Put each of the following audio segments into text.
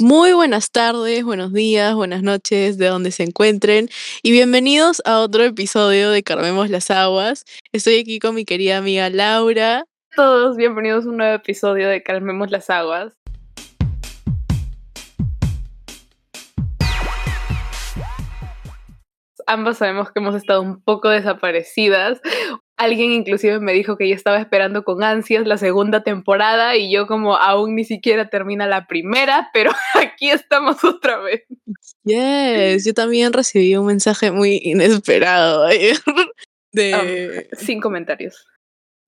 Muy buenas tardes, buenos días, buenas noches, de donde se encuentren y bienvenidos a otro episodio de Carmemos las Aguas. Estoy aquí con mi querida amiga Laura. Todos bienvenidos a un nuevo episodio de Calmemos las Aguas. Ambas sabemos que hemos estado un poco desaparecidas. Alguien inclusive me dijo que ya estaba esperando con ansias la segunda temporada y yo como aún ni siquiera termina la primera, pero aquí estamos otra vez. Yes, yo también recibí un mensaje muy inesperado ayer de... Um, sin comentarios.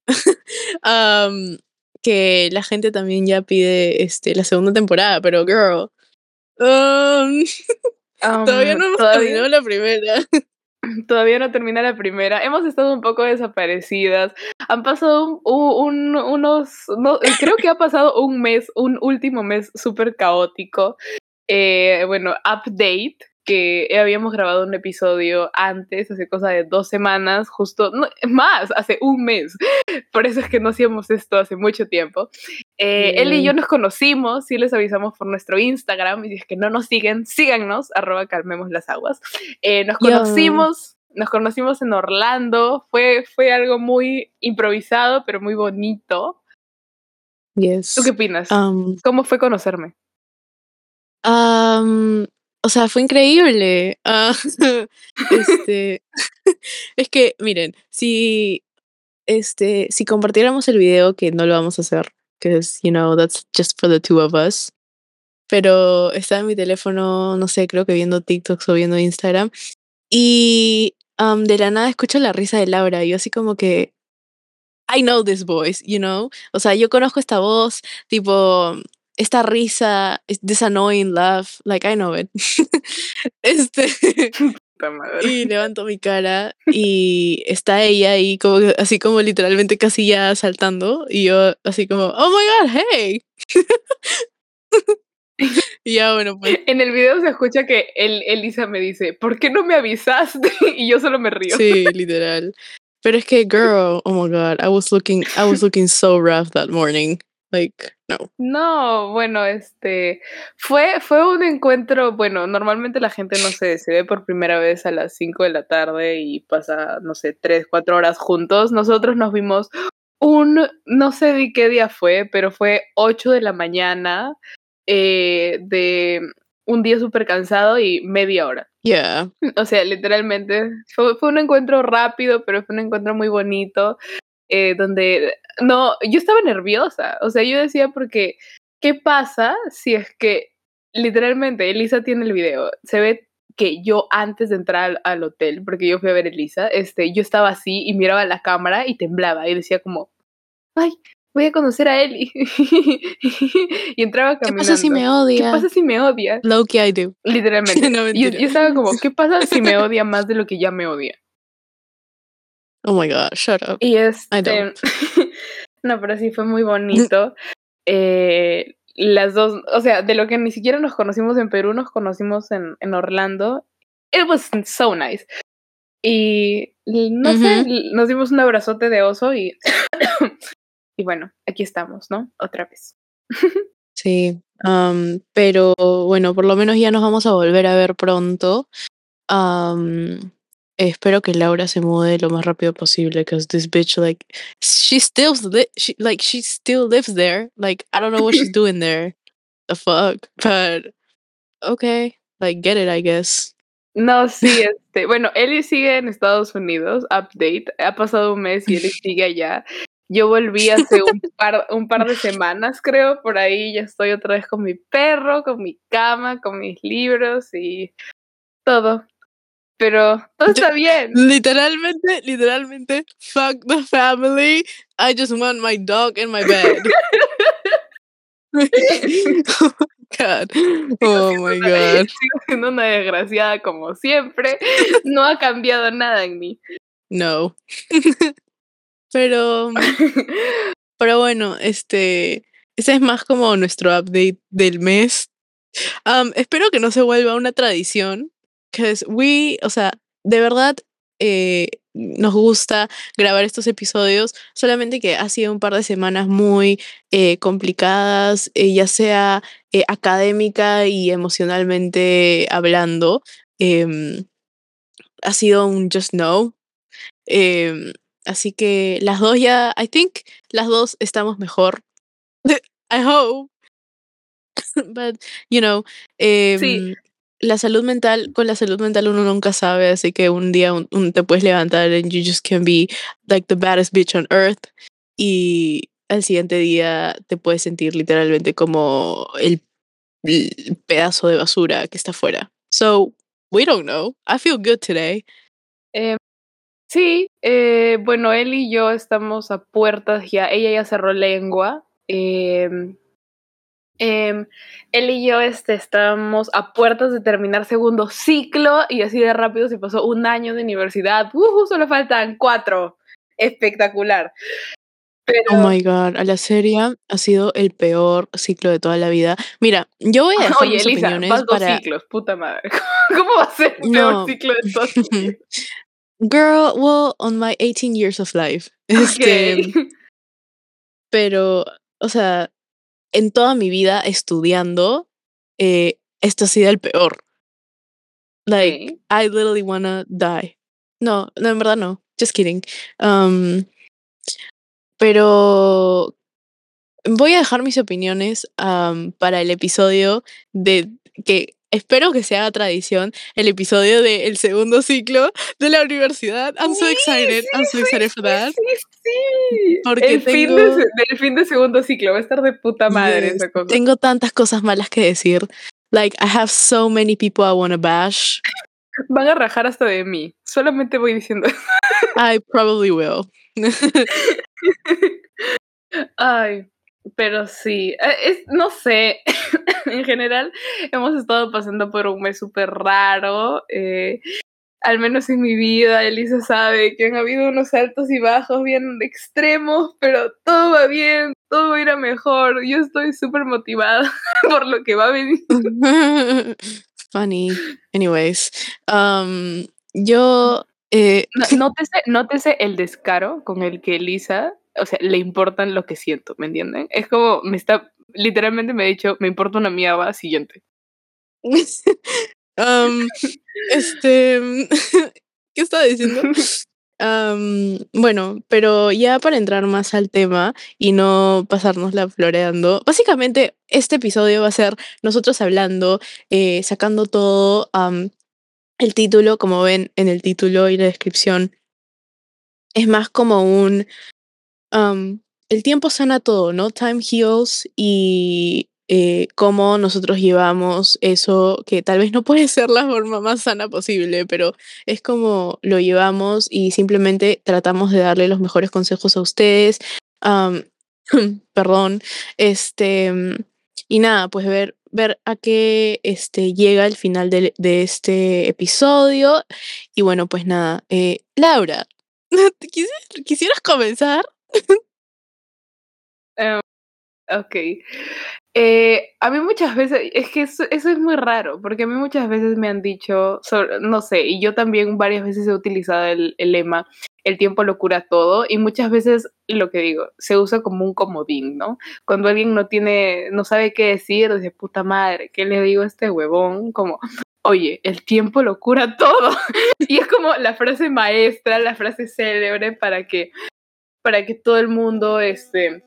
um, que la gente también ya pide este, la segunda temporada, pero girl, um, todavía no hemos ¿todavía? terminado la primera. Todavía no termina la primera. Hemos estado un poco desaparecidas. Han pasado un, un- unos. No, creo que ha pasado un mes, un último mes súper caótico. Eh, bueno, update. Que habíamos grabado un episodio antes, hace cosa de dos semanas, justo, no, más, hace un mes. Por eso es que no hacíamos esto hace mucho tiempo. Eh, Él y yo nos conocimos, sí les avisamos por nuestro Instagram, y si es que no nos siguen, síganos, arroba calmemos las aguas. Eh, nos conocimos, nos conocimos en Orlando, fue, fue algo muy improvisado, pero muy bonito. Yes. ¿Tú qué opinas? Um, ¿Cómo fue conocerme? um, o sea, fue increíble. Ah, este, es que, miren, si, este, si compartiéramos el video, que no lo vamos a hacer, que es, you know, that's just for the two of us. Pero estaba en mi teléfono, no sé, creo que viendo TikToks o viendo Instagram. Y um, de la nada escucho la risa de Laura. Y yo así como que, I know this voice, you know? O sea, yo conozco esta voz, tipo, esta risa, this annoying laugh, like I know it. este, y levanto mi cara y está ella ahí como así como literalmente casi ya saltando y yo así como, oh my god, hey. y ya bueno, pues En el video se escucha que el, Elisa me dice, ¿por qué no me avisaste? Y yo solo me río. sí, literal. Pero es que girl, oh my god, I was looking I was looking so rough that morning. Like, no. No, bueno, este fue, fue un encuentro, bueno, normalmente la gente no sé, se ve por primera vez a las 5 de la tarde y pasa, no sé, 3, 4 horas juntos. Nosotros nos vimos un, no sé de qué día fue, pero fue 8 de la mañana eh, de un día súper cansado y media hora. Yeah. O sea, literalmente fue, fue un encuentro rápido, pero fue un encuentro muy bonito, eh, donde no, yo estaba nerviosa, o sea, yo decía porque, ¿qué pasa si es que literalmente Elisa tiene el video, se ve que yo antes de entrar al, al hotel, porque yo fui a ver a Elisa, este, yo estaba así y miraba la cámara y temblaba y decía como, ay, voy a conocer a Eli. y entraba ¿Qué caminando. pasa si me ¿Qué odia? pasa si me odia? Loki I do. Literalmente. No, yo estaba como, ¿qué pasa si me odia más de lo que ya me odia? Oh my god, shut up. Y este. no, pero sí fue muy bonito. Eh, las dos, o sea, de lo que ni siquiera nos conocimos en Perú, nos conocimos en, en Orlando. It was so nice. Y no sé, nos dimos un abrazote de oso y. y bueno, aquí estamos, ¿no? Otra vez. Sí, am, pero bueno, por lo menos ya nos vamos a volver a ver pronto. Am, espero que Laura se mude lo más rápido posible, because this bitch, like, she still, li- she, like, she still lives there. Like, I don't know what she's doing there. The fuck, but okay, like, get it, I guess. No, sí, este, bueno, Eli sigue en Estados Unidos, update, ha pasado un mes y Eli sigue allá. Yo volví hace un par, un par de semanas, creo, por ahí ya estoy otra vez con mi perro, con mi cama, con mis libros y todo. Pero todo está bien. Literalmente, literalmente, fuck the family. I just want my dog in my bed. oh my god. Oh my god. Sigo siendo una desgraciada como siempre. No ha cambiado nada en mí. No. pero, pero bueno, este, ese es más como nuestro update del mes. Um, espero que no se vuelva una tradición, because we, o sea, de verdad, eh, nos gusta grabar estos episodios, solamente que ha sido un par de semanas muy eh, complicadas, eh, ya sea académica y emocionalmente hablando. Em, ha sido un just no. Em, así que las dos ya, I think, las dos estamos mejor. I hope. But, you know, Sí. La salud mental, con la salud mental uno nunca sabe, así que un día un- te puedes levantar and you just can be like the baddest bitch on earth y al siguiente día te puedes sentir literalmente como el, el pedazo de basura que está afuera. So, we don't know. I feel good today. Em, sí, eh, bueno, él y yo estamos a puertas ya. Ella ya cerró lengua. em, em, él y yo este, estamos a puertas de terminar segundo ciclo y así de rápido se pasó un año de universidad. Solo faltan cuatro. Espectacular. Pero, Oh my god, a la serie ha sido el peor ciclo de toda la vida. Mira, yo voy a dejar oye, mis Elisa, opiniones vas dos para. ciclos, puta madre. ¿Cómo va a ser el peor No. ciclo de todos? Girl, well, on my 18 years of life. Este, pero, o sea, en toda mi vida estudiando, eh, esto ha sido el peor. Like. I literally wanna die. No, no, en verdad no. Just kidding. Um, pero voy a dejar mis opiniones um, para el episodio de que espero que se haga tradición, el episodio del segundo ciclo de la universidad. I'm so Sí, excited. sí, I'm so sí, excited for sí, that. Sí, sí. Porque el fin de, tengo- del fin de segundo ciclo va a estar de puta madre Yes, cosa. Tengo tantas cosas malas que decir. Like, I have so many people I want to bash. Van a rajar hasta de mí. Solamente voy diciendo. I probably will. Ay, pero sí. eh, Es, no sé. en general, hemos estado pasando por un mes súper raro. eh, al menos en mi vida, Elisa sabe que han habido unos altos y bajos bien extremos, pero todo va bien, todo va a ir a mejor. Yo estoy súper motivada por lo que va a venir. Funny. Anyways, um, yo. Eh, No- Nótese, nótese el descaro con el que Elisa, o sea, le importan lo que siento, ¿me entienden? Es como, me está, literalmente me ha dicho, me importa una mierda, siguiente. um, este. ¿Qué estaba diciendo? Am, bueno, pero ya para entrar más al tema y no pasárnosla floreando, básicamente este episodio va a ser nosotros hablando, eh, sacando todo, am, el título, como ven en el título y la descripción, es más como un... el tiempo sana todo, ¿no? Time heals y eh, cómo nosotros llevamos eso, que tal vez no puede ser la forma más sana posible, pero es como lo llevamos y simplemente tratamos de darle los mejores consejos a ustedes. Perdón. Este. Y nada, pues ver, ver a qué este, llega el final de, este episodio. Y bueno, pues nada. eh, Laura, ¿quisi- ¿quisieras comenzar? Ok. Eh, a mí muchas veces, es que eso, es muy raro, porque a mí muchas veces me han dicho, no sé, y yo también varias veces he utilizado el, el lema, el tiempo lo cura todo, y muchas veces lo que digo, se usa como un comodín, ¿no? Cuando alguien no tiene, no sabe qué decir, dice, puta madre, ¿qué le digo a este huevón? Como, oye, el tiempo lo cura todo. y es como la frase maestra, la frase célebre para que, para que todo el mundo, este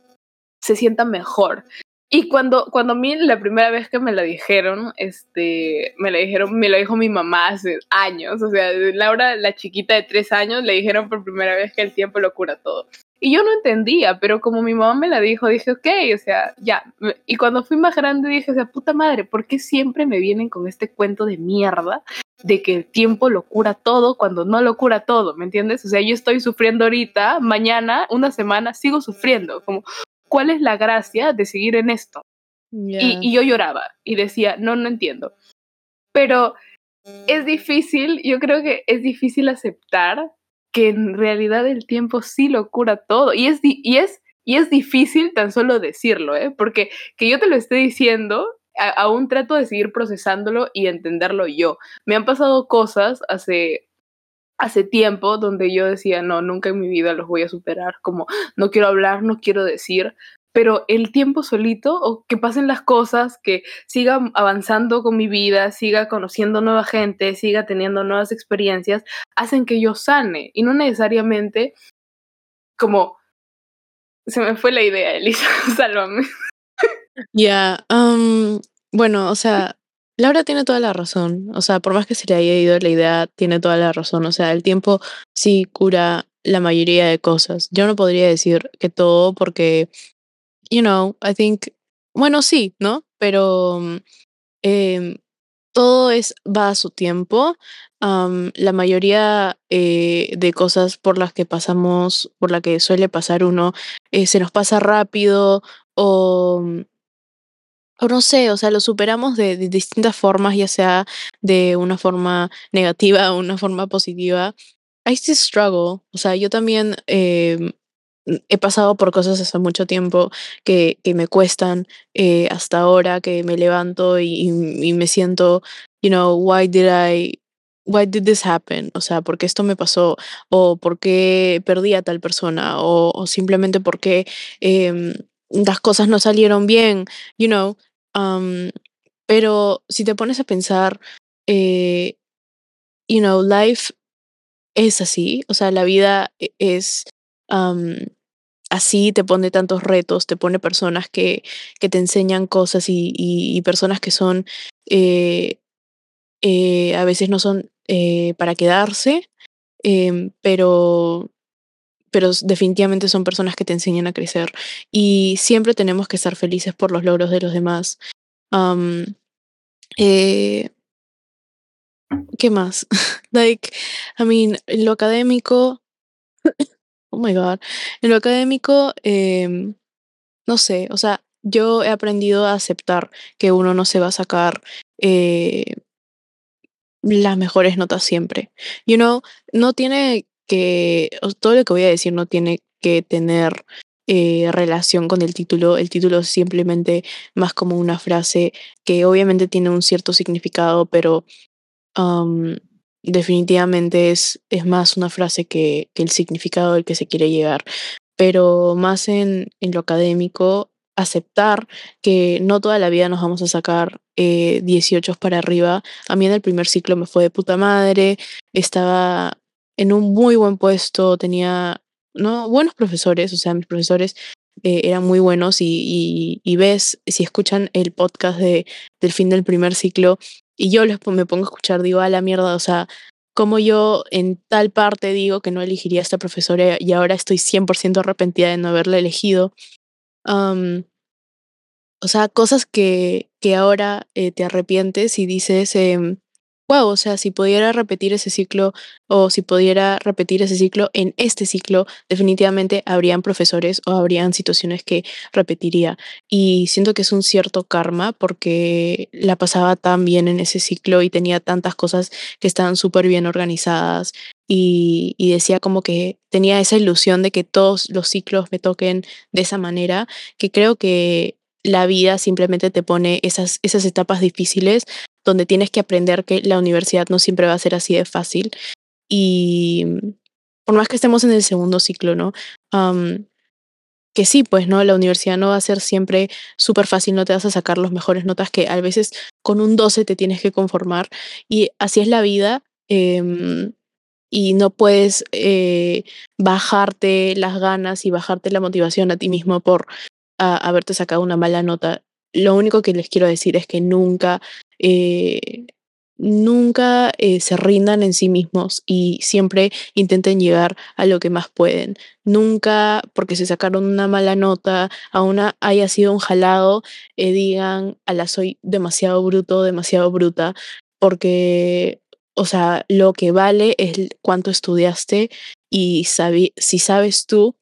se sienta mejor. Y cuando, cuando a mí la primera vez que me la dijeron, este, me la dijeron, me lo dijo mi mamá hace años, o sea, Laura, la chiquita de tres años, le dijeron por primera vez que el tiempo lo cura todo. Y yo no entendía, pero como mi mamá me la dijo, dije, ok, o sea, ya. Y cuando fui más grande dije, o sea, puta madre, ¿por qué siempre me vienen con este cuento de mierda de que el tiempo lo cura todo cuando no lo cura todo? ¿Me entiendes? O sea, yo estoy sufriendo ahorita, mañana, una semana, sigo sufriendo. Como, ¿cuál es la gracia de seguir en esto? Y, y yo lloraba y decía, no, no entiendo. Pero es difícil, yo creo que es difícil aceptar que en realidad el tiempo sí lo cura todo. Y es, y es, y es difícil tan solo decirlo, ¿eh? Porque que yo te lo esté diciendo, aún trato de seguir procesándolo y entenderlo yo. Me han pasado cosas hace hace tiempo donde yo decía, no, nunca en mi vida los voy a superar, como no quiero hablar, no quiero decir, pero el tiempo solito o que pasen las cosas, que siga avanzando con mi vida, siga conociendo nueva gente, siga teniendo nuevas experiencias, hacen que yo sane y no necesariamente como se me fue la idea, Elisa, sálvame. Ya, bueno, o sea, Laura tiene toda la razón. O sea, por más que se le haya ido la idea, tiene toda la razón. O sea, el tiempo sí cura la mayoría de cosas. Yo no podría decir que todo porque, you know, I think, bueno, sí, ¿no? Pero eh, todo es, va a su tiempo. Um, la mayoría eh, de cosas por las que pasamos, por la que suele pasar uno, eh, se nos pasa rápido o o no sé, o sea, lo superamos de, distintas formas, ya sea de una forma negativa o una forma positiva. I still struggle. O sea, yo también eh, he pasado por cosas hace mucho tiempo que, que me cuestan eh, hasta ahora, que me levanto y, me siento, you know, why did I, why did this happen? O sea, ¿por qué esto me pasó? O ¿por qué perdí a tal persona? O, simplemente porque eh, las cosas no salieron bien, you know. Um, pero si te pones a pensar, eh, you know, life es así, o sea, la vida e, es así, te pone tantos retos, te pone personas que, que te enseñan cosas y, y, personas que son, eh, eh, a veces no son eh, para quedarse, em, pero pero definitivamente son personas que te enseñan a crecer y siempre tenemos que estar felices por los logros de los demás. ¿Qué más? like, I mean, lo académico, oh my god, en lo académico, eh, no sé, o sea, yo he aprendido a aceptar que uno no se va a sacar eh, las mejores notas siempre. You know, no tiene que todo lo que voy a decir no tiene que tener eh, relación con el título. El título es simplemente más como una frase que obviamente tiene un cierto significado, pero um, definitivamente es, es más una frase que, el significado al que se quiere llegar. Pero más en, en lo académico, aceptar que no toda la vida nos vamos a sacar eh, 18 para arriba. A mí en el primer ciclo me fue de puta madre, estaba en un muy buen puesto, tenía ¿no? buenos profesores, o sea, mis profesores eh, eran muy buenos y, y, y, ves, si escuchan el podcast de, del fin del primer ciclo y yo me pongo a escuchar, digo, a la mierda, o sea, como yo en tal parte digo que no elegiría a esta profesora y ahora estoy 100% arrepentida de no haberla elegido. O sea, cosas que, que ahora eh, te arrepientes y dices, eh, wow, o sea, si pudiera repetir ese ciclo o si pudiera repetir ese ciclo en este ciclo, definitivamente habrían profesores o habrían situaciones que repetiría. Y siento que es un cierto karma porque la pasaba tan bien en ese ciclo y tenía tantas cosas que estaban súper bien organizadas y, y, decía como que tenía esa ilusión de que todos los ciclos me toquen de esa manera, que creo que la vida simplemente te pone esas, esas etapas difíciles donde tienes que aprender que la universidad no siempre va a ser así de fácil. Y por más que estemos en el segundo ciclo, ¿no? Um, que sí, pues, ¿no? La universidad no va a ser siempre súper fácil, no te vas a sacar las mejores notas que a veces con un 12 te tienes que conformar. Y así es la vida. Eh, y no puedes eh, bajarte las ganas y bajarte la motivación a ti mismo por uh, haberte sacado una mala nota. Lo único que les quiero decir es que nunca eh, nunca eh, se rindan en sí mismos y siempre intenten llegar a lo que más pueden. Nunca, porque se sacaron una mala nota, a una haya sido un jalado, eh, digan, a la soy demasiado bruto, demasiado bruta, porque, o sea, lo que vale es cuánto estudiaste y si sabes tú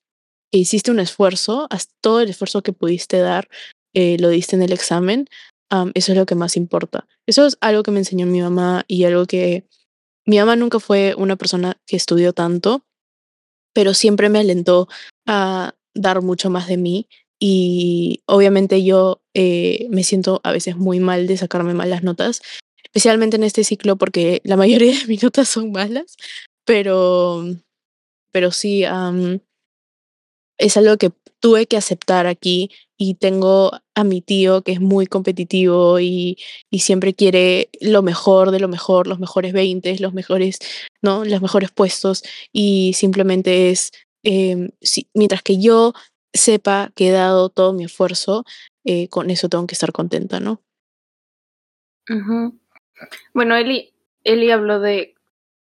hiciste un esfuerzo, todo el esfuerzo que pudiste dar, eh, lo diste en el examen, eso es lo que más importa. Eso es algo que me enseñó mi mamá y algo que mi mamá nunca fue una persona que estudió tanto, pero siempre me alentó a dar mucho más de mí y obviamente yo eh, me siento a veces muy mal de sacarme malas notas, especialmente en este ciclo porque la mayoría de mis notas son malas, pero, pero sí, es algo que tuve que aceptar aquí y tengo a mi tío que es muy competitivo y, y siempre quiere lo mejor de lo mejor, los mejores 20, los mejores, ¿no? Los mejores puestos y simplemente es, em, mientras que yo sepa que he dado todo mi esfuerzo, eh, con eso tengo que estar contenta, ¿no? Bueno, Eli, Eli habló de,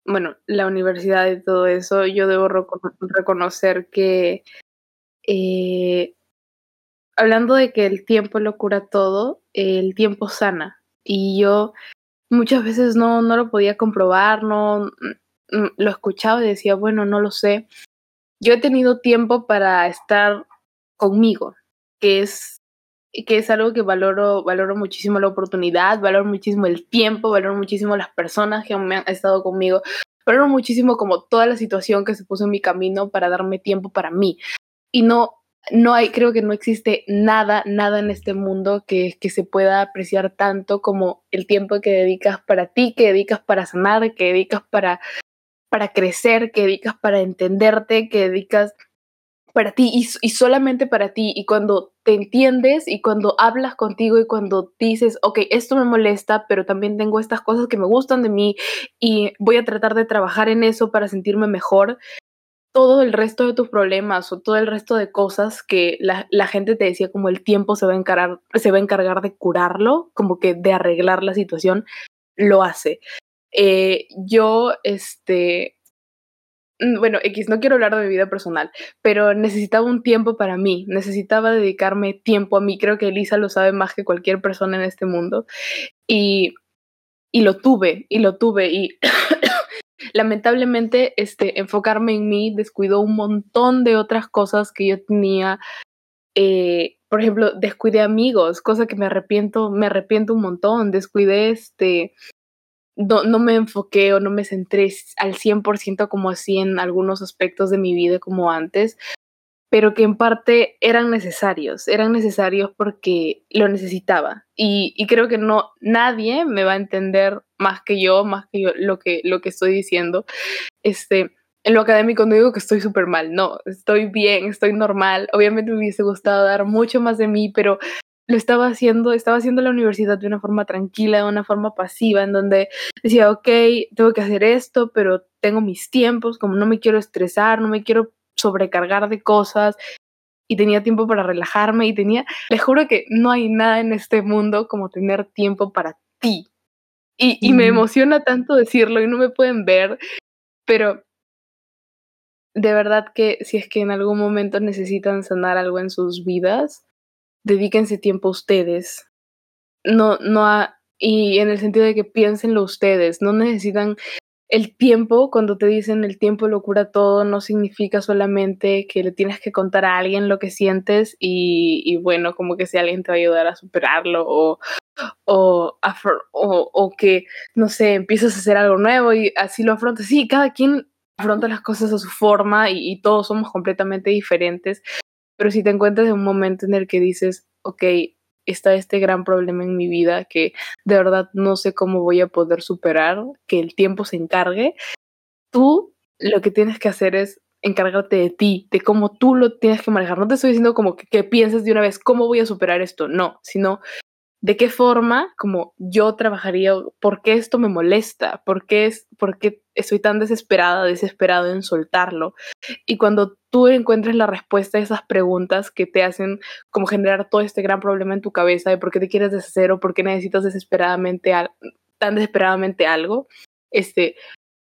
bueno, la universidad y todo eso. Yo debo reconocer que, eh, hablando de que el tiempo lo cura todo, el tiempo sana. Y yo muchas veces no, no lo podía comprobar, no mm, mm, lo escuchaba y decía, bueno, no lo sé. Yo he tenido tiempo para estar conmigo, que es que es algo que valoro, valoro muchísimo la oportunidad, valoro muchísimo el tiempo, valoro muchísimo las personas que me han estado conmigo, valoro muchísimo como toda la situación que se puso en mi camino para darme tiempo para mí. Y no, no hay, creo que no existe nada, nada en este mundo que, que se pueda apreciar tanto como el tiempo que dedicas para ti, que dedicas para sanar, que dedicas para, para crecer, que dedicas para entenderte, que dedicas para ti y, y, solamente para ti. Y cuando te entiendes y cuando hablas contigo y cuando dices, ok, esto me molesta, pero también tengo estas cosas que me gustan de mí y voy a tratar de trabajar en eso para sentirme mejor, todo el resto de tus problemas o todo el resto de cosas que la, la gente te decía como el tiempo se va, a encargar, se va a encargar de curarlo, como que de arreglar la situación, lo hace. Eh, yo, este, Mm, bueno, X, no quiero hablar de mi vida personal, pero necesitaba un tiempo para mí, necesitaba dedicarme tiempo a mí, creo que Elisa lo sabe más que cualquier persona en este mundo, y, y lo tuve, y lo tuve, y lamentablemente este, enfocarme en mí descuidó un montón de otras cosas que yo tenía, eh, por ejemplo, descuidé amigos, cosa que me arrepiento, me arrepiento un montón, descuidé este no, no, me enfoqué o no me centré al 100% como así en algunos aspectos de mi vida como antes, pero que en parte eran necesarios, eran necesarios porque lo necesitaba. Y, y, creo que no, nadie me va a entender más que yo, más que yo lo que, lo que estoy diciendo. Este, en lo académico no digo que estoy súper mal, no, estoy bien, estoy normal. Obviamente me hubiese gustado dar mucho más de mí, pero lo estaba haciendo, estaba haciendo la universidad de una forma tranquila, de una forma pasiva, en donde decía, ok, tengo que hacer esto, pero tengo mis tiempos, como no me quiero estresar, no me quiero sobrecargar de cosas, y tenía tiempo para relajarme y tenía, les juro que no hay nada en este mundo como tener tiempo para ti. Y, y me emociona tanto decirlo y no me pueden ver, pero de verdad que si es que en algún momento necesitan sanar algo en sus vidas, dedíquense tiempo a ustedes. No, no y en el sentido de que piénsenlo ustedes, no necesitan el tiempo, cuando te dicen el tiempo lo cura todo, no significa solamente que le tienes que contar a alguien lo que sientes y, y bueno, como que si alguien te va a ayudar a superarlo o, o, o, o, que, no sé, empiezas a hacer algo nuevo y así lo afrontas. Sí, cada quien afronta las cosas a su forma y, y todos somos completamente diferentes, pero si te encuentras en un momento en el que dices, ok, está este gran problema en mi vida que de verdad no sé cómo voy a poder superar, que el tiempo se encargue, tú lo que tienes que hacer es encargarte de ti, de cómo tú lo tienes que manejar. No te estoy diciendo como que, pienses de una vez cómo voy a superar esto, no, sino de qué forma como yo trabajaría, por qué esto me molesta, por qué, es, por qué estoy tan desesperada, desesperado en soltarlo. Y cuando tú encuentres la respuesta a esas preguntas que te hacen como generar todo este gran problema en tu cabeza de por qué te quieres deshacer o por qué necesitas desesperadamente tan desesperadamente algo, este,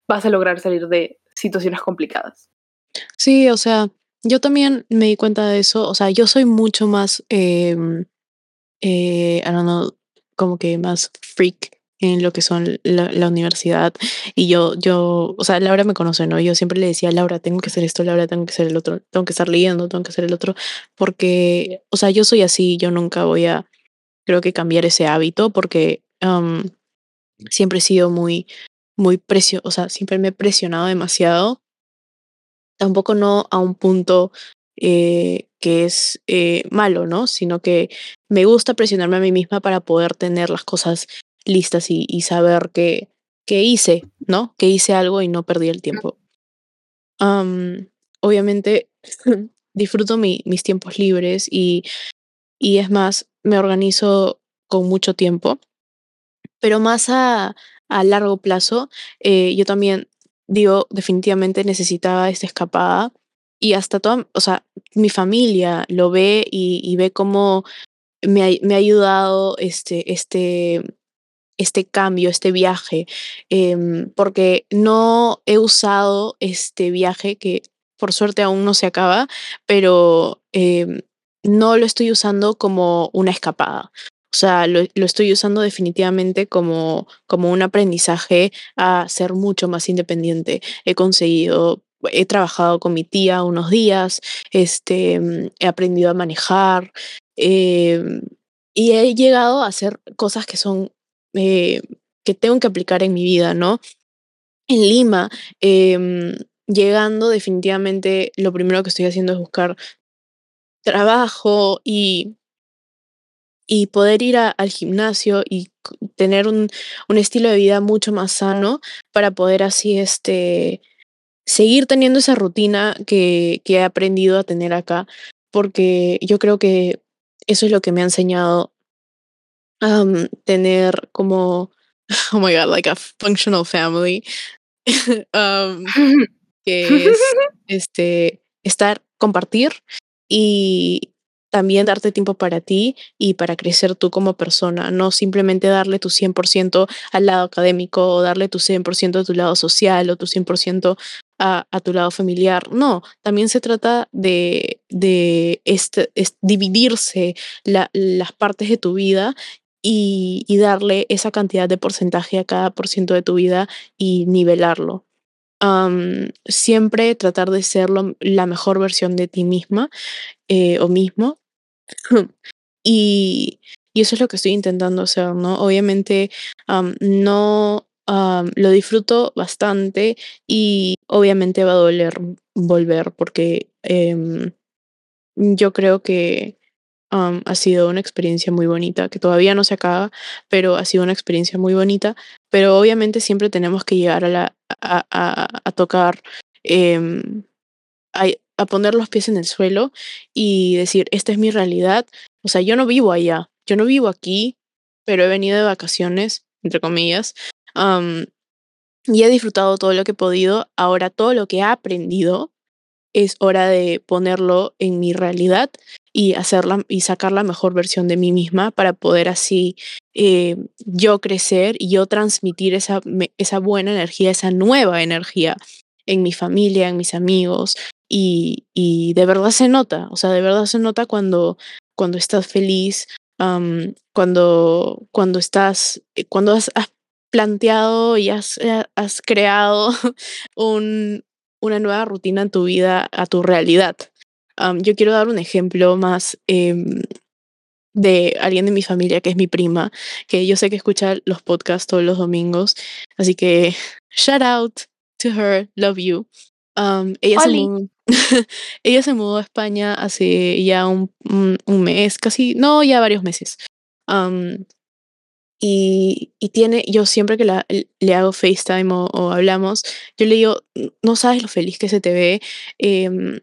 vas a lograr salir de situaciones complicadas. Sí, o sea, yo también me di cuenta de eso, o sea, yo soy mucho más... Eh, I don't know, como que más freak en lo que son la, universidad. Y yo, yo, o sea, Laura me conoce, ¿no? Yo siempre le decía, Laura, tengo que hacer esto, Laura, tengo que hacer el otro, tengo que estar leyendo, tengo que hacer el otro, porque, o sea, yo soy así, yo nunca voy a, creo que cambiar ese hábito, porque siempre he sido muy, muy presio, o sea, siempre me he presionado demasiado. Tampoco no a un punto eh, que es eh, malo, ¿no? Sino que me gusta presionarme a mí misma para poder tener las cosas listas y, y saber que, que hice, ¿no? Que hice algo y no perdí el tiempo. obviamente disfruto mis tiempos libres y, y es más, me organizo con mucho tiempo, pero más a, a largo plazo, eh, yo también digo, definitivamente necesitaba esta escapada y hasta toda, o sea, mi familia lo ve y, ve cómo me ha, me ha ayudado este, este, este cambio, este viaje, eh, porque no he usado este viaje que por suerte aún no se acaba, pero eh, no lo estoy usando como una escapada. O sea, lo, lo, estoy usando definitivamente como, como un aprendizaje a ser mucho más independiente. He conseguido, he trabajado con mi tía unos días, este, he aprendido a manejar eh, y he llegado a hacer cosas que son, eh, que tengo que aplicar en mi vida, ¿no? En Lima, eh, llegando definitivamente, lo primero que estoy haciendo es buscar trabajo y y poder ir al gimnasio y tener un, un, estilo de vida mucho más sano para poder así este, seguir teniendo esa rutina que, que he aprendido a tener acá, porque yo creo que eso es lo que me ha enseñado um, tener como, oh my god, like a functional family, um, que es este, estar, compartir y, también darte tiempo para ti y para crecer tú como persona, no simplemente darle tu 100% al lado académico o darle tu 100% a tu lado social o tu 100% a, a tu lado familiar. No, también se trata de, de este, es, dividirse la, las partes de tu vida y, y, darle esa cantidad de porcentaje a cada por ciento de tu vida y nivelarlo. Siempre tratar de ser la mejor versión de ti misma eh, o mismo y, y, eso es lo que estoy intentando hacer, ¿no? Obviamente no lo disfruto bastante y obviamente va a doler volver porque um, yo creo que ha sido una experiencia muy bonita, que todavía no se acaba, pero ha sido una experiencia muy bonita, pero obviamente siempre tenemos que llegar a, la, a, a, tocar eh, a poner los pies en el suelo y decir, esta es mi realidad. O sea, yo no vivo allá, yo no vivo aquí, pero he venido de vacaciones, entre comillas, um, y he disfrutado todo lo que he podido. Ahora todo lo que he aprendido es hora de ponerlo en mi realidad y hacerla y sacar la mejor versión de mí misma para poder así eh, yo crecer y yo transmitir esa, esa buena energía, esa nueva energía en mi familia, en mis amigos, y, y de verdad se nota, o sea, de verdad se nota cuando, cuando estás feliz, um, cuando, cuando estás, eh, cuando has, has planteado y has, eh, has creado un, una nueva rutina en tu vida a tu realidad. Um, yo quiero dar un ejemplo más eh, de alguien de mi familia que es mi prima, que yo sé que escucha los podcasts todos los domingos, así que shout out to her, love you. Um, ella, se mudó, ella se mudó a España hace ya un, un, un mes, casi, no, ya varios meses. Um, y, y, tiene, yo siempre que le hago FaceTime o, hablamos, yo le digo, no sabes lo feliz que se te ve, eh,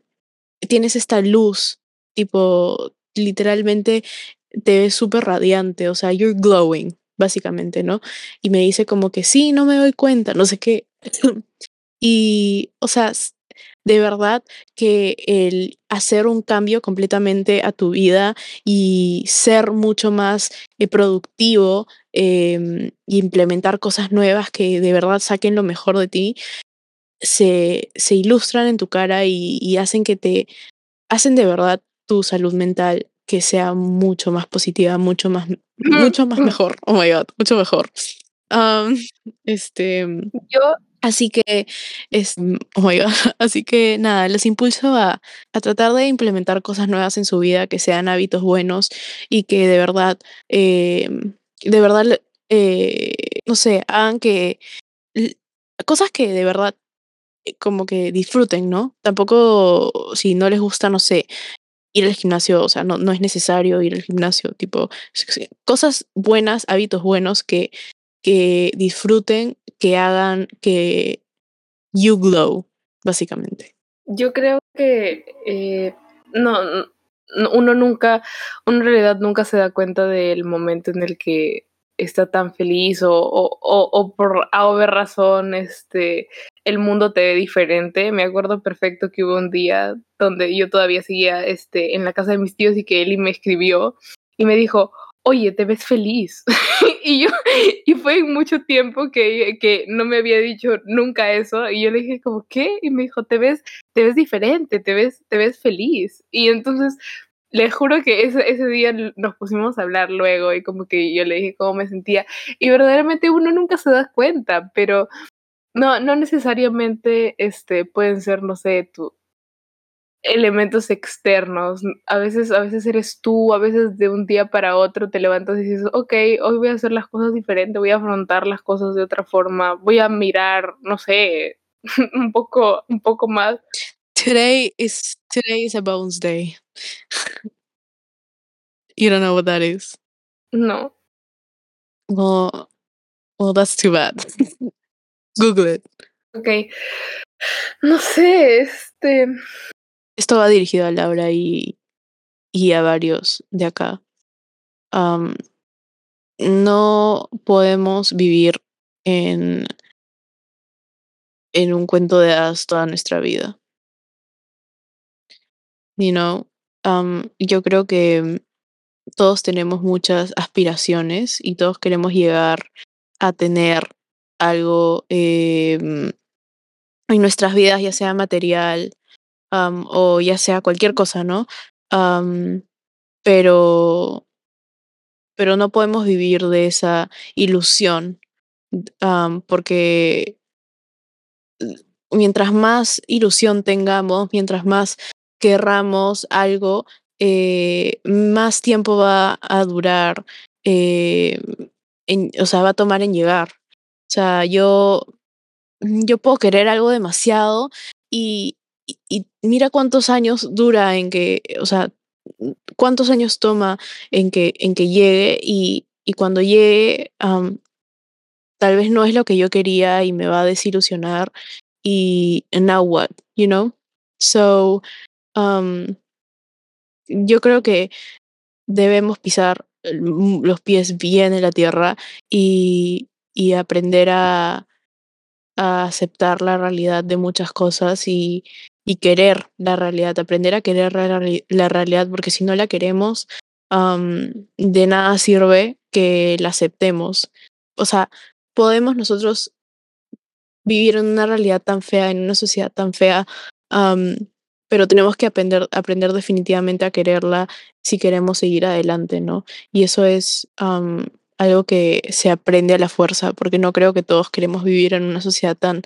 tienes esta luz, tipo, literalmente te ves súper radiante, o sea, you're glowing, básicamente, ¿no? Y me dice como que sí, no me doy cuenta, no sé qué. y, o sea, de verdad que el hacer un cambio completamente a tu vida y ser mucho más eh, productivo eh, y implementar cosas nuevas que de verdad saquen lo mejor de ti, se, se ilustran en tu cara y, y hacen que te, hacen de verdad tu salud mental que sea mucho más positiva, mucho más, mucho más mejor. Oh my god, mucho mejor. Um, este. Yo Así que, es, oh my God, así que nada, les impulso a, a, tratar de implementar cosas nuevas en su vida, que sean hábitos buenos y que de verdad, eh, de verdad, eh, no sé, hagan que cosas que de verdad eh, como que disfruten, ¿no? Tampoco si no les gusta, no sé, ir al gimnasio, o sea, no, no es necesario ir al gimnasio, tipo, cosas buenas, hábitos buenos que, que disfruten, que hagan que you glow, básicamente. Yo creo que eh, no, uno nunca, uno en realidad nunca se da cuenta del momento en el que está tan feliz o, o, o, por a razón este, el mundo te ve diferente. Me acuerdo perfecto que hubo un día donde yo todavía seguía este, en la casa de mis tíos y que Eli me escribió y me dijo, oye, te ves feliz. y yo, y fue mucho tiempo que, que no me había dicho nunca eso. Y yo le dije como, ¿qué? Y me dijo, te ves, te ves diferente, te ves, te ves feliz. Y entonces le juro que ese, ese día nos pusimos a hablar luego y como que yo le dije cómo me sentía. Y verdaderamente uno nunca se da cuenta, pero no, no necesariamente este, pueden ser, no sé, tu, elementos externos. A veces, a veces eres tú, a veces de un día para otro te levantas y dices, ok, hoy voy a hacer las cosas diferentes, voy a afrontar las cosas de otra forma, voy a mirar, no sé, un poco, un poco más. Today is today is a bones day. you don't know what that is. No. Well, well, that's too bad. Google it. Ok. No sé, este. Esto va dirigido a Laura y, y a varios de acá. No podemos vivir en, en un cuento de hadas toda nuestra vida. You know, yo creo que todos tenemos muchas aspiraciones y todos queremos llegar a tener algo eh, en nuestras vidas, ya sea material, o ya sea cualquier cosa, ¿no? Pero, pero no podemos vivir de esa ilusión, porque mientras más ilusión tengamos, mientras más querramos algo, eh, más tiempo va a durar, eh, en, o sea, va a tomar en llegar. O sea, yo, yo puedo querer algo demasiado y, y, mira cuántos años dura en que, o sea, cuántos años toma en que, en que llegue y, y cuando llegue, tal vez no es lo que yo quería y me va a desilusionar y now what, you know? So, um, yo creo que debemos pisar los pies bien en la tierra y, y aprender a, a aceptar la realidad de muchas cosas y, y querer la realidad, aprender a querer la, realidad, porque si no la queremos, de nada sirve que la aceptemos. O sea, podemos nosotros vivir en una realidad tan fea, en una sociedad tan fea, pero tenemos que aprender, aprender definitivamente a quererla si queremos seguir adelante, ¿no? Y eso es algo que se aprende a la fuerza, porque no creo que todos queremos vivir en una sociedad tan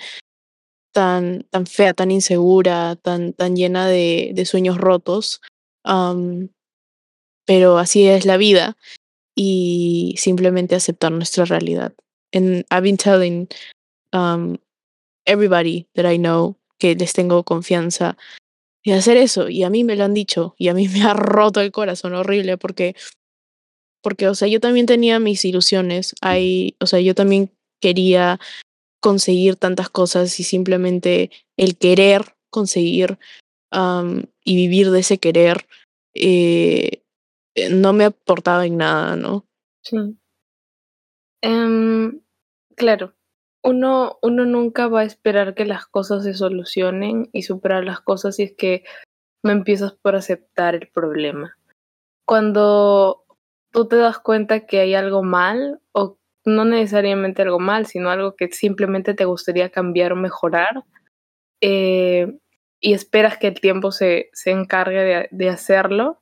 tan, tan fea, tan insegura, tan, tan llena de, de sueños rotos. Um, pero así es la vida y simplemente aceptar nuestra realidad. And I've been telling um, everybody that I know que les tengo confianza de hacer eso y a mí me lo han dicho y a mí me ha roto el corazón horrible porque porque o sea yo también tenía mis ilusiones hay o sea yo también quería conseguir tantas cosas y simplemente el querer conseguir y vivir de ese querer eh, eh, no me aportaba en nada, ¿no? Sí. Em, claro, uno, uno nunca va a esperar que las cosas se solucionen y superar las cosas si es que no empiezas por aceptar el problema. Cuando tú te das cuenta que hay algo mal o no necesariamente algo mal, sino algo que simplemente te gustaría cambiar o mejorar. Eh, y esperas que el tiempo se, se encargue de, hacerlo,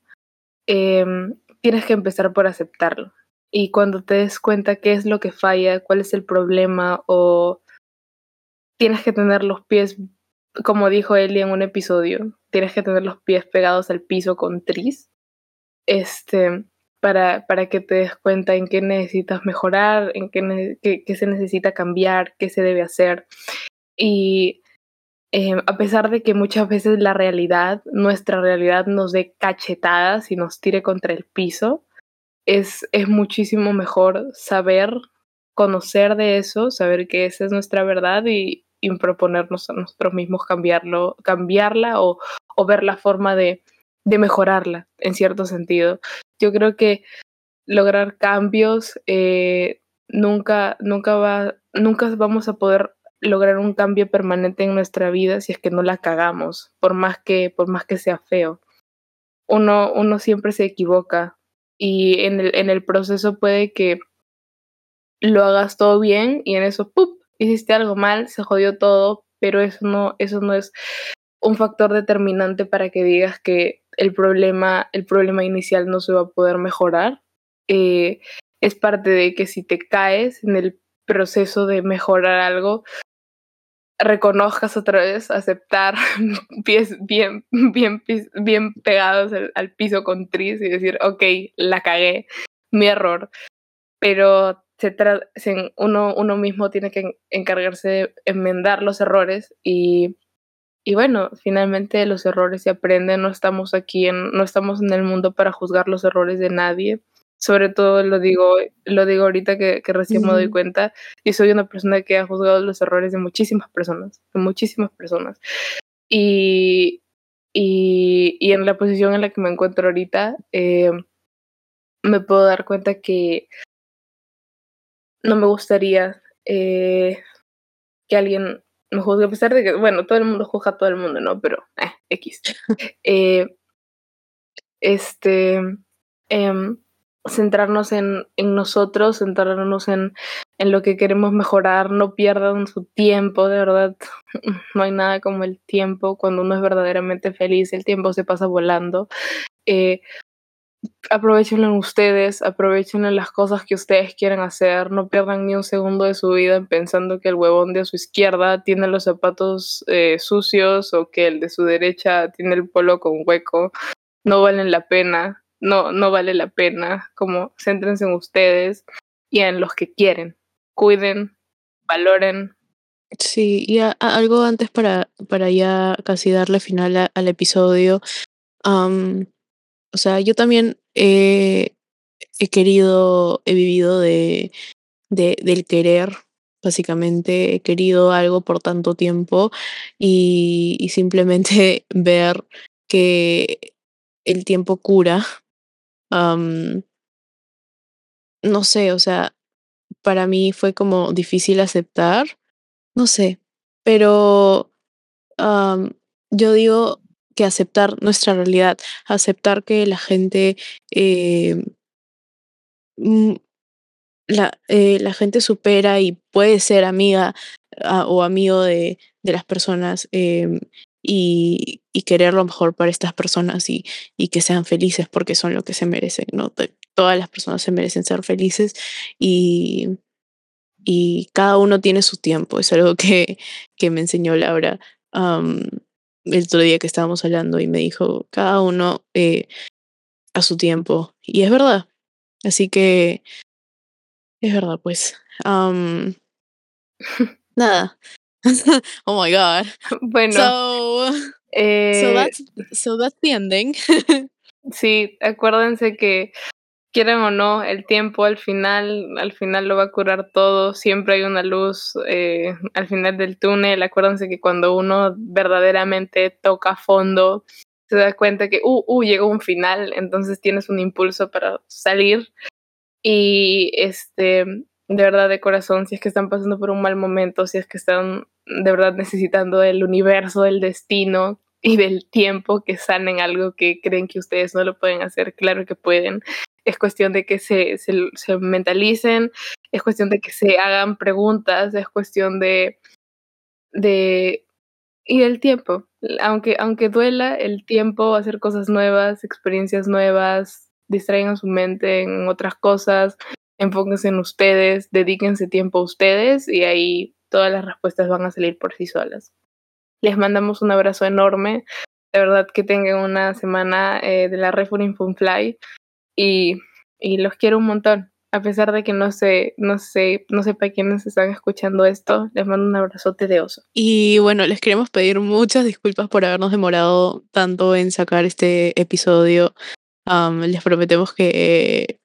em, tienes que empezar por aceptarlo. Y cuando te des cuenta qué es lo que falla, cuál es el problema, o tienes que tener los pies, como dijo Eli en un episodio, tienes que tener los pies pegados al piso con tris. Este, para, para que te des cuenta en qué necesitas mejorar, en qué, qué, se necesita cambiar, qué se debe hacer. Y eh, a pesar de que muchas veces la realidad, nuestra realidad nos dé cachetadas y nos tire contra el piso, es, es muchísimo mejor saber, conocer de eso, saber que esa es nuestra verdad y, y proponernos a nosotros mismos cambiarlo, cambiarla o, o ver la forma de, de mejorarla en cierto sentido. Yo creo que lograr cambios eh, nunca, nunca va, nunca vamos a poder lograr un cambio permanente en nuestra vida si es que no la cagamos, por más que, por más que sea feo. Uno, uno siempre se equivoca y en el, en el proceso puede que lo hagas todo bien y en eso, ¡pup! hiciste algo mal, se jodió todo, pero eso no, eso no es un factor determinante para que digas que el problema, el problema inicial no se va a poder mejorar. Eh, es parte de que si te caes en el proceso de mejorar algo, reconozcas otra vez, aceptar pies bien, bien, bien pegados al, piso con tris y decir, ok, la cagué, mi error. Pero se uno, uno mismo tiene que encargarse de enmendar los errores y y bueno, finalmente los errores se aprenden, no estamos aquí, en, no estamos en el mundo para juzgar los errores de nadie. Sobre todo lo digo, lo digo ahorita que, que recién me doy cuenta. Yo soy una persona que ha juzgado los errores de muchísimas personas, de muchísimas personas. Y, y, y en la posición en la que me encuentro ahorita, eh, me puedo dar cuenta que no me gustaría eh, que alguien me juzgue, a pesar de que, bueno, todo el mundo juzga a todo el mundo, ¿no? Pero, eh, X. eh, este, eh, centrarnos en, en, nosotros, centrarnos en, en lo que queremos mejorar, no pierdan su tiempo, de verdad. No hay nada como el tiempo, cuando uno es verdaderamente feliz, el tiempo se pasa volando. Eh, aprovechenlo ustedes, aprovechen las cosas que ustedes quieren hacer, no pierdan ni un segundo de su vida pensando que el huevón de a su izquierda tiene los zapatos eh, sucios o que el de su derecha tiene el polo con hueco, no valen la pena, no, no vale la pena, como céntrense en ustedes y en los que quieren, cuiden, valoren. Sí, y algo antes para, para ya casi darle final al episodio. O sea, yo también he querido, he vivido de, de, del querer, básicamente he querido algo por tanto tiempo y, simplemente ver que el tiempo cura. No sé, o sea, para mí fue como difícil aceptar, no sé, pero yo digo, que aceptar nuestra realidad, aceptar que la gente, eh, mm, la, eh, la gente supera y puede ser amiga uh, o amigo de, de las personas eh, y, querer lo mejor para estas personas y, y, que sean felices porque son lo que se merecen, ¿no? Todas las personas se merecen ser felices y, y cada uno tiene su tiempo, es algo que, que me enseñó Laura. El otro día que estábamos hablando y me dijo, cada uno eh, a su tiempo. Y es verdad. Así que es verdad, pues. Um, nada. oh my god. Bueno. So, eh, so, that's, so that's the ending. sí, acuérdense que quieran o no, el tiempo al final, al final lo va a curar todo, siempre hay una luz eh, al final del túnel, acuérdense que cuando uno verdaderamente toca fondo, se da cuenta que, uh, uh, llegó un final, entonces tienes un impulso para salir. Y este, de verdad de corazón, si es que están pasando por un mal momento, si es que están de verdad necesitando del universo, del destino, y del tiempo que sanen algo que creen que ustedes no lo pueden hacer, claro que pueden es cuestión de que se, se, mentalicen, es cuestión de que se hagan preguntas, es cuestión de, de y del tiempo. Aunque, aunque duela, el tiempo, hacer cosas nuevas, experiencias nuevas, distraigan su mente en otras cosas, enfóquense en ustedes, dedíquense tiempo a ustedes y ahí todas las respuestas van a salir por sí solas. Les mandamos un abrazo enorme. De verdad que tengan una semana eh, de la Refuring Fly y, y los quiero un montón. A pesar de que no sé, no sé, no sepa quiénes están escuchando esto, les mando un abrazote de oso. Y bueno, les queremos pedir muchas disculpas por habernos demorado tanto en sacar este episodio. Um, les prometemos que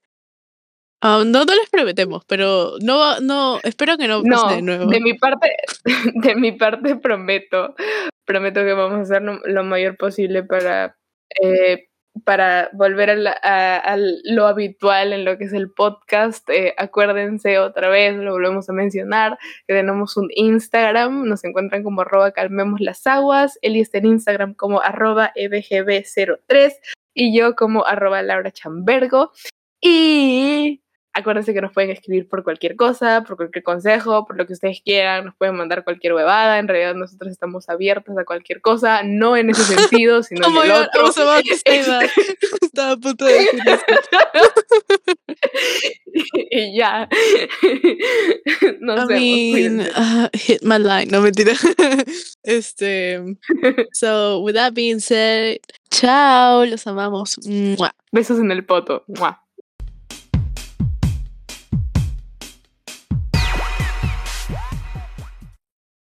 Ah, no, no les prometemos, pero no, no, espero que no pase de nuevo. De mi parte, de mi parte prometo, prometo que vamos a hacer lo, mayor posible para, eh, para volver a, lo habitual en lo que es el podcast. Eh, acuérdense otra vez, lo volvemos a mencionar, que tenemos un Instagram, nos encuentran como arroba calmemos las aguas, Eli está en Instagram como arroba ebgb03 y yo como arroba Laura Chambergo. Y Acuérdense que nos pueden escribir por cualquier cosa, por cualquier consejo, por lo que ustedes quieran, nos pueden mandar cualquier huevada. En realidad nosotros estamos abiertos a cualquier cosa, no en ese sentido, sino en el otro. Estaba a punto de decir eso. y ya. no sé. Mean, uh, hit my line, no mentira. este. So, with that being said, chao, los amamos. Besos en el poto. Mua.